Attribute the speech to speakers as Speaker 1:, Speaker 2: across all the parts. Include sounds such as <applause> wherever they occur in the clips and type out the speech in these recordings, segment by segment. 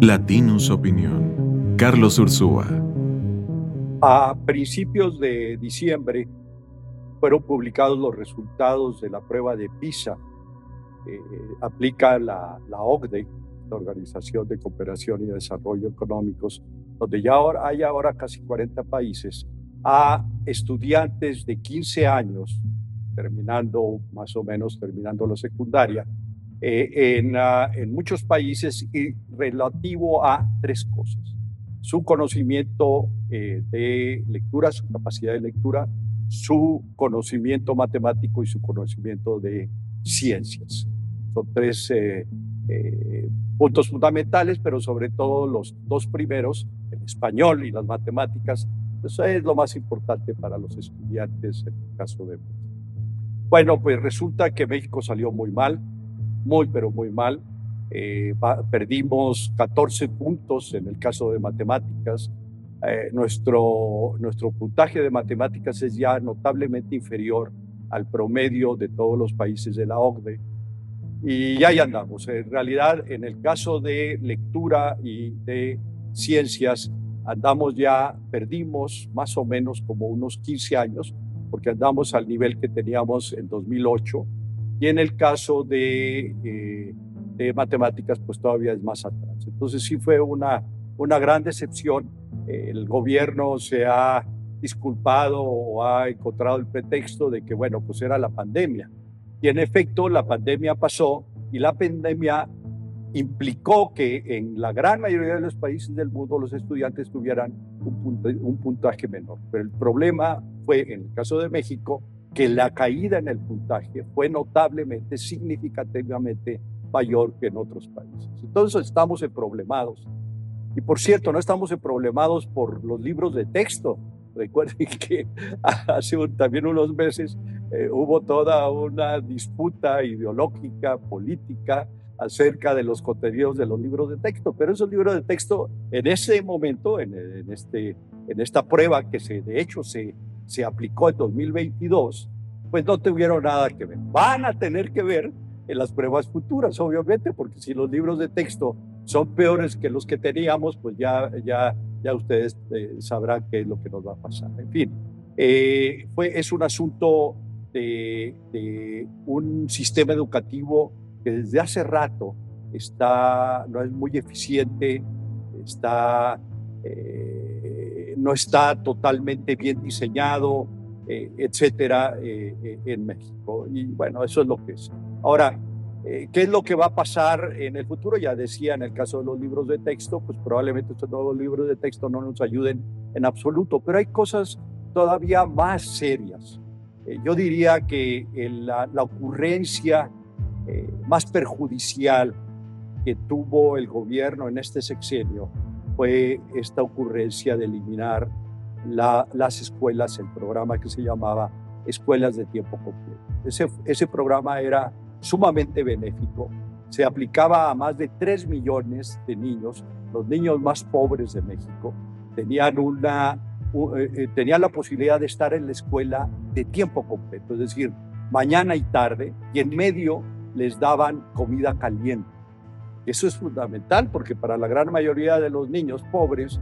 Speaker 1: Latinus Opinión. Carlos Ursúa.
Speaker 2: A principios de diciembre fueron publicados los resultados de la prueba de PISA. Eh, aplica la, la OCDE, la Organización de Cooperación y Desarrollo Económicos, donde ya ahora, hay ahora casi 40 países, a estudiantes de 15 años, terminando más o menos, terminando la secundaria, eh, en, ah, en, muchos países y relativo a tres cosas. Su conocimiento eh, de lectura, su capacidad de lectura, su conocimiento matemático y su conocimiento de ciencias. Son tres eh, puntos fundamentales, pero sobre todo los dos primeros, el español y las matemáticas, eso es lo más importante para los estudiantes en el caso de México. Bueno, pues resulta que México salió muy mal, muy, pero muy mal. Eh, perdimos 14 puntos en el caso de matemáticas. Eh, nuestro, nuestro puntaje de matemáticas es ya notablemente inferior al promedio de todos los países de la OCDE. Y ahí andamos. En realidad, en el caso de lectura y de ciencias, andamos ya, perdimos más o menos como unos 15 años, porque andamos al nivel que teníamos en 2008 y en el caso de, eh, de, matemáticas, pues todavía es más atrás. Entonces sí fue una, una gran decepción. el gobierno se ha disculpado o ha encontrado el pretexto de que, bueno, pues era la pandemia. Y en efecto, la pandemia pasó y la pandemia implicó que en la gran mayoría de los países del mundo los estudiantes tuvieran un, un puntaje menor. Pero el problema fue, en el caso de México, que la caída en el puntaje fue notablemente, significativamente mayor que en otros países. Entonces estamos en problemados. Y por cierto, no estamos en problemados por los libros de texto. Recuerden <laughs> que hace también unos meses eh, hubo toda una disputa ideológica, política, acerca de los contenidos de los libros de texto, pero esos libros de texto en ese momento, en, en, este, en esta prueba que se, de hecho se, se aplicó en 2022, pues no tuvieron nada que ver. Van a tener que ver en las pruebas futuras, obviamente, porque si los libros de texto son peores que los que teníamos, pues ya, ya, ya ustedes eh, sabrán qué es lo que nos va a pasar. En fin, eh, fue, es un asunto de, de, un sistema educativo que desde hace rato está, no es muy eficiente, está... Eh, no está totalmente bien diseñado, eh, etcétera, eh, eh, en México. Y bueno, eso es lo que es. Ahora, ¿qué es lo que va a pasar en el futuro? Ya decía, en el caso de los libros de texto, pues probablemente estos nuevos libros de texto no nos ayuden en absoluto, pero hay cosas todavía más serias. yo diría que la, la, ocurrencia más perjudicial que tuvo el gobierno en este sexenio fue esta ocurrencia de eliminar las escuelas, el programa que se llamaba Escuelas de Tiempo Completo. Ese, programa era sumamente benéfico, se aplicaba a más de 3 millones de niños, los niños más pobres de México, tenían, una, eh, eh, tenían la posibilidad de estar en la escuela de tiempo completo, es decir, mañana y tarde, y en medio les daban comida caliente. Eso es fundamental porque para la gran mayoría de los niños pobres,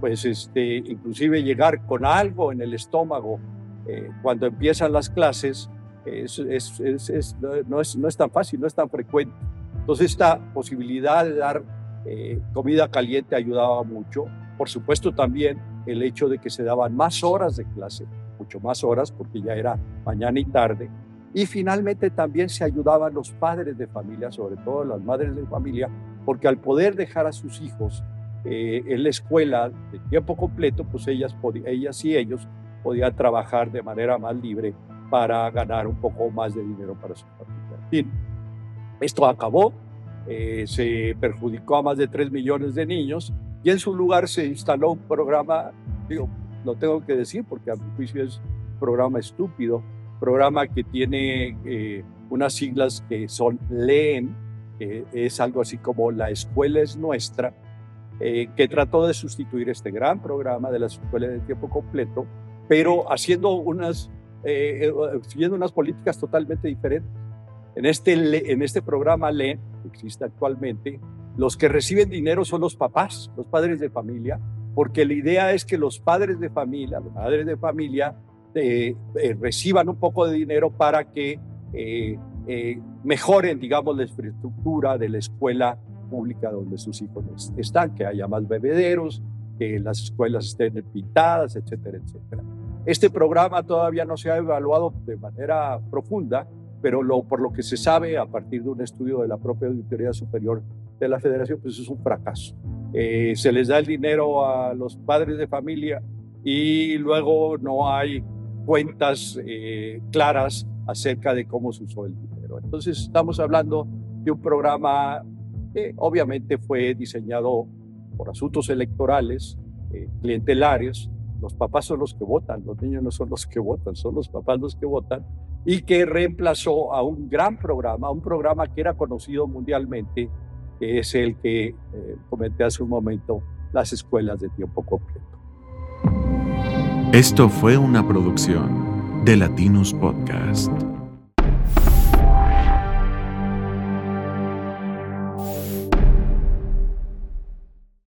Speaker 2: pues este, inclusive llegar con algo en el estómago eh, cuando empiezan las clases es, es, no, es, tan fácil, no es tan frecuente. Entonces esta posibilidad de dar eh, comida caliente ayudaba mucho. Por supuesto también el hecho de que se daban más horas de clase, mucho más horas porque ya era mañana y tarde, y finalmente también se ayudaban los padres de familia, sobre todo las madres de familia, porque al poder dejar a sus hijos eh, en la escuela de tiempo completo, pues ellas, ellas y ellos podían trabajar de manera más libre para ganar un poco más de dinero para su familia. En fin, esto acabó, eh, se perjudicó a más de 3 millones de niños y en su lugar se instaló un programa, digo, lo tengo que decir porque a mi juicio es un programa estúpido, programa que tiene eh, unas siglas que son LEEN, que es algo así como La Escuela es Nuestra, eh, que trató de sustituir este gran programa de la escuela de tiempo completo, pero haciendo unas, eh, siguiendo unas políticas totalmente diferentes. En este, en este programa LEEN, que existe actualmente, Los que reciben dinero son los papás, los padres de familia, porque la idea es que los padres de familia, los padres de familia, eh, eh, reciban un poco de dinero para que eh, mejoren, digamos, la infraestructura de la escuela pública donde sus hijos están, que haya más bebederos, que las escuelas estén pintadas, etcétera, etcétera. Este programa todavía no se ha evaluado de manera profunda, pero por lo que se sabe a partir de un estudio de la propia Auditoría Superior de la Federación, pues es un fracaso. Eh, se les da el dinero a los padres de familia y luego no hay cuentas eh, claras acerca de cómo se usó el dinero. Entonces estamos hablando de un programa que obviamente fue diseñado por asuntos electorales, eh, clientelares. Los papás son los que votan, los niños no son los que votan, son los papás los que votan, y que reemplazó a un gran programa, un programa que era conocido mundialmente, que es el que eh, comenté hace un momento, las escuelas de tiempo completo.
Speaker 1: Esto fue una producción de Latinos Podcast.